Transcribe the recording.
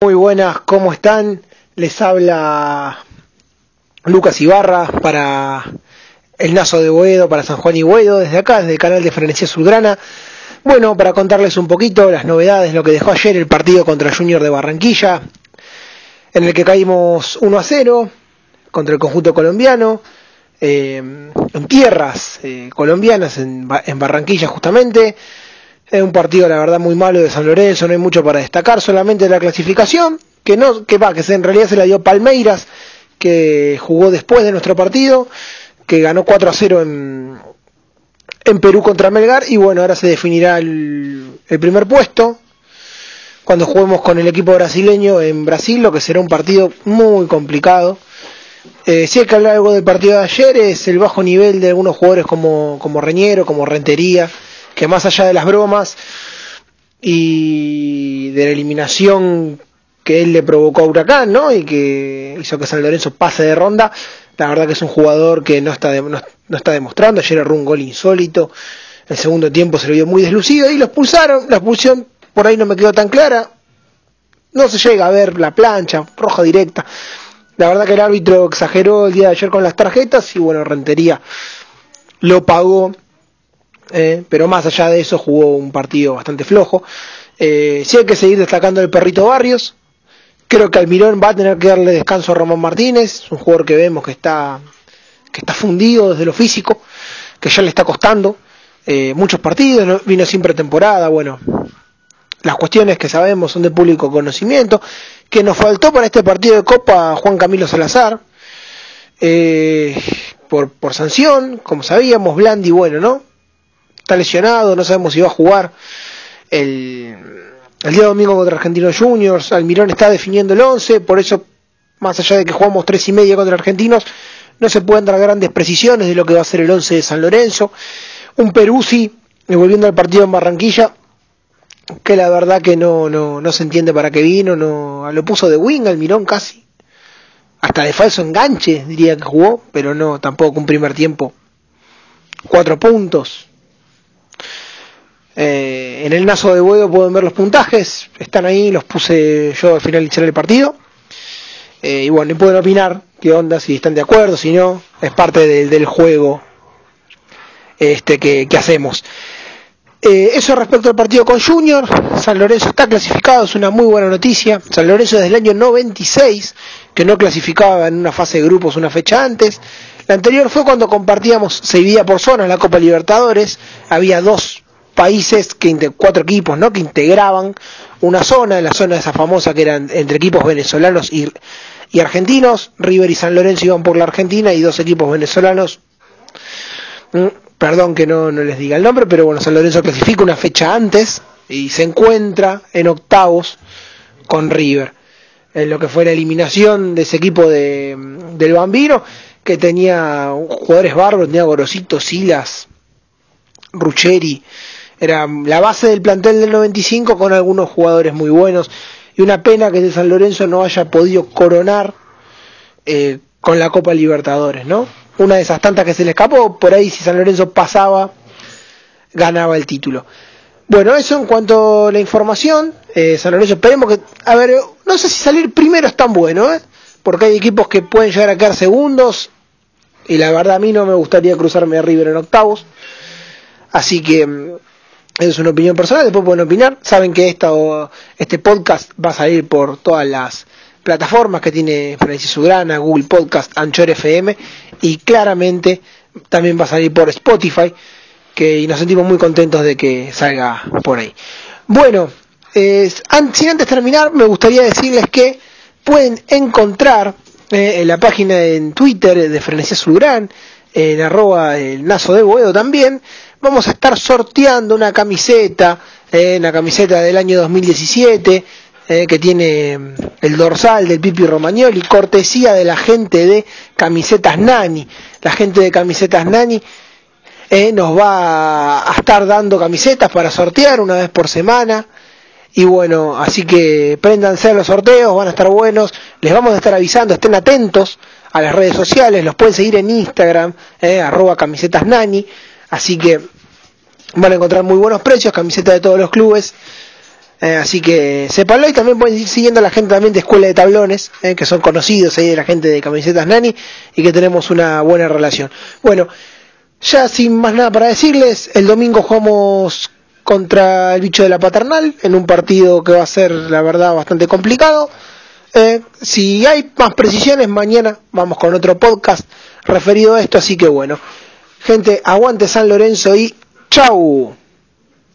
Muy buenas, ¿cómo están? Les habla Lucas Ibarra para el Nazo de Boedo, para San Juan y Boedo, desde acá, desde el canal de Frenesía Azulgrana. Bueno, para contarles un poquito las novedades, lo que dejó ayer el partido contra Junior de Barranquilla, en el que caímos 1 a 0 contra el conjunto colombiano, eh, en tierras eh, colombianas, en Barranquilla justamente. Es un partido, la verdad, muy malo de San Lorenzo, no hay mucho para destacar, solamente la clasificación, que no, que va, que en realidad se la dio Palmeiras, que jugó después de nuestro partido, que ganó 4 a 0 en, en Perú contra Melgar, y bueno, ahora se definirá el, primer puesto, cuando juguemos con el equipo brasileño en Brasil, lo que será un partido muy complicado. Eh, si hay que hablar algo del partido de ayer, es el bajo nivel de algunos jugadores como, como Reñero, como Rentería, que más allá de las bromas y de la eliminación que él le provocó a Huracán, ¿no? Y que hizo que San Lorenzo pase de ronda, la verdad que es un jugador que no está, no, está demostrando, ayer erró un gol insólito, el segundo tiempo se lo vio muy deslucido y lo expulsaron, la expulsión por ahí no me quedó tan clara, no se llega a ver la plancha, roja directa, la verdad que el árbitro exageró el día de ayer con las tarjetas y bueno, Rentería lo pagó eh, pero más allá de eso jugó un partido bastante flojo. Eh, sí hay que seguir destacando el perrito Barrios. Creo que Almirón va a tener que darle descanso a Román Martínez, un jugador que vemos que está, que está fundido desde lo físico, que ya le está costando eh, muchos partidos, ¿no? vino sin pretemporada, bueno, las cuestiones que sabemos son de público conocimiento, que nos faltó para este partido de Copa Juan Camilo Salazar, eh, por, por sanción, como sabíamos, Blandi, bueno, ¿no? Está lesionado, no sabemos si va a jugar el, el día domingo contra Argentinos Juniors, Almirón está definiendo el 11, por eso, más allá de que jugamos tres y media contra Argentinos, no se pueden dar grandes precisiones de lo que va a ser el 11 de San Lorenzo. Un Peruzzi, volviendo al partido en Barranquilla, que la verdad que no, no, no se entiende para qué vino, no, lo puso de wing Almirón casi, hasta de falso enganche diría que jugó, pero no, tampoco un primer tiempo. Cuatro puntos, eh, en el Nazo de Buedo pueden ver los puntajes, están ahí, los puse yo al finalizar el partido. Eh, y bueno, y pueden opinar qué onda, si están de acuerdo, si no, es parte de, del juego este que, hacemos. Eh, eso respecto al partido con Junior, San Lorenzo está clasificado, es una muy buena noticia. San Lorenzo desde el año 96, que no clasificaba en una fase de grupos una fecha antes. La anterior fue cuando compartíamos, se dividía por zonas la Copa Libertadores, había dos países, que cuatro equipos, ¿no? Que integraban una zona, la zona esa famosa que eran entre equipos venezolanos y, argentinos. River y San Lorenzo iban por la Argentina y dos equipos venezolanos. Mm, perdón que no, no les diga el nombre, pero bueno, San Lorenzo clasifica una fecha antes y se encuentra en octavos con River. En lo que fue la eliminación de ese equipo de, del Bambino, que tenía jugadores bárbaros, tenía Gorosito, Silas, Rucheri, era la base del plantel del 95 con algunos jugadores muy buenos y una pena que de San Lorenzo no haya podido coronar eh, con la Copa Libertadores, ¿no? Una de esas tantas que se le escapó, por ahí si San Lorenzo pasaba, ganaba el título. Bueno, eso en cuanto a la información, eh, San Lorenzo esperemos que, a ver, no sé si salir primero es tan bueno, ¿eh? Porque hay equipos que pueden llegar a quedar segundos y la verdad a mí no me gustaría cruzarme a River en octavos. Así que mm, es una opinión personal, después pueden opinar. Saben que esta, este podcast va a salir por todas las plataformas que tiene Francis Sugrana, Google Podcast, Anchor FM y claramente también va a salir por Spotify que, nos sentimos muy contentos de que salga por ahí. Bueno, sin antes terminar me gustaría decirles que pueden encontrar eh, en la página en Twitter de Frenesía Zulgrán, en arroba el nazo de Boedo también, vamos a estar sorteando una camiseta, eh, una camiseta del año 2017, eh, que tiene mm, el dorsal del Pipi Romagnoli, cortesía de la gente de Camisetas Nani. La gente de Camisetas Nani eh, nos va a estar dando camisetas para sortear una vez por semana. Y bueno, así que préndanse a los sorteos, van a estar buenos. Les vamos a estar avisando, estén atentos a las redes sociales, los pueden seguir en Instagram, eh, arroba camisetas nani. Así que van a encontrar muy buenos precios, camisetas de todos los clubes. Eh, así que sépanlo y también pueden ir siguiendo a la gente también de Escuela de Tablones, eh, que son conocidos ahí de la gente de Camisetas Nani y que tenemos una buena relación. Bueno, ya sin más nada para decirles, el domingo jugamos contra el bicho de la paternal en un partido que va a ser, la verdad, bastante complicado. Eh, si hay más precisiones, mañana vamos con otro podcast referido a esto, así que bueno. Gente, aguante San Lorenzo y chau.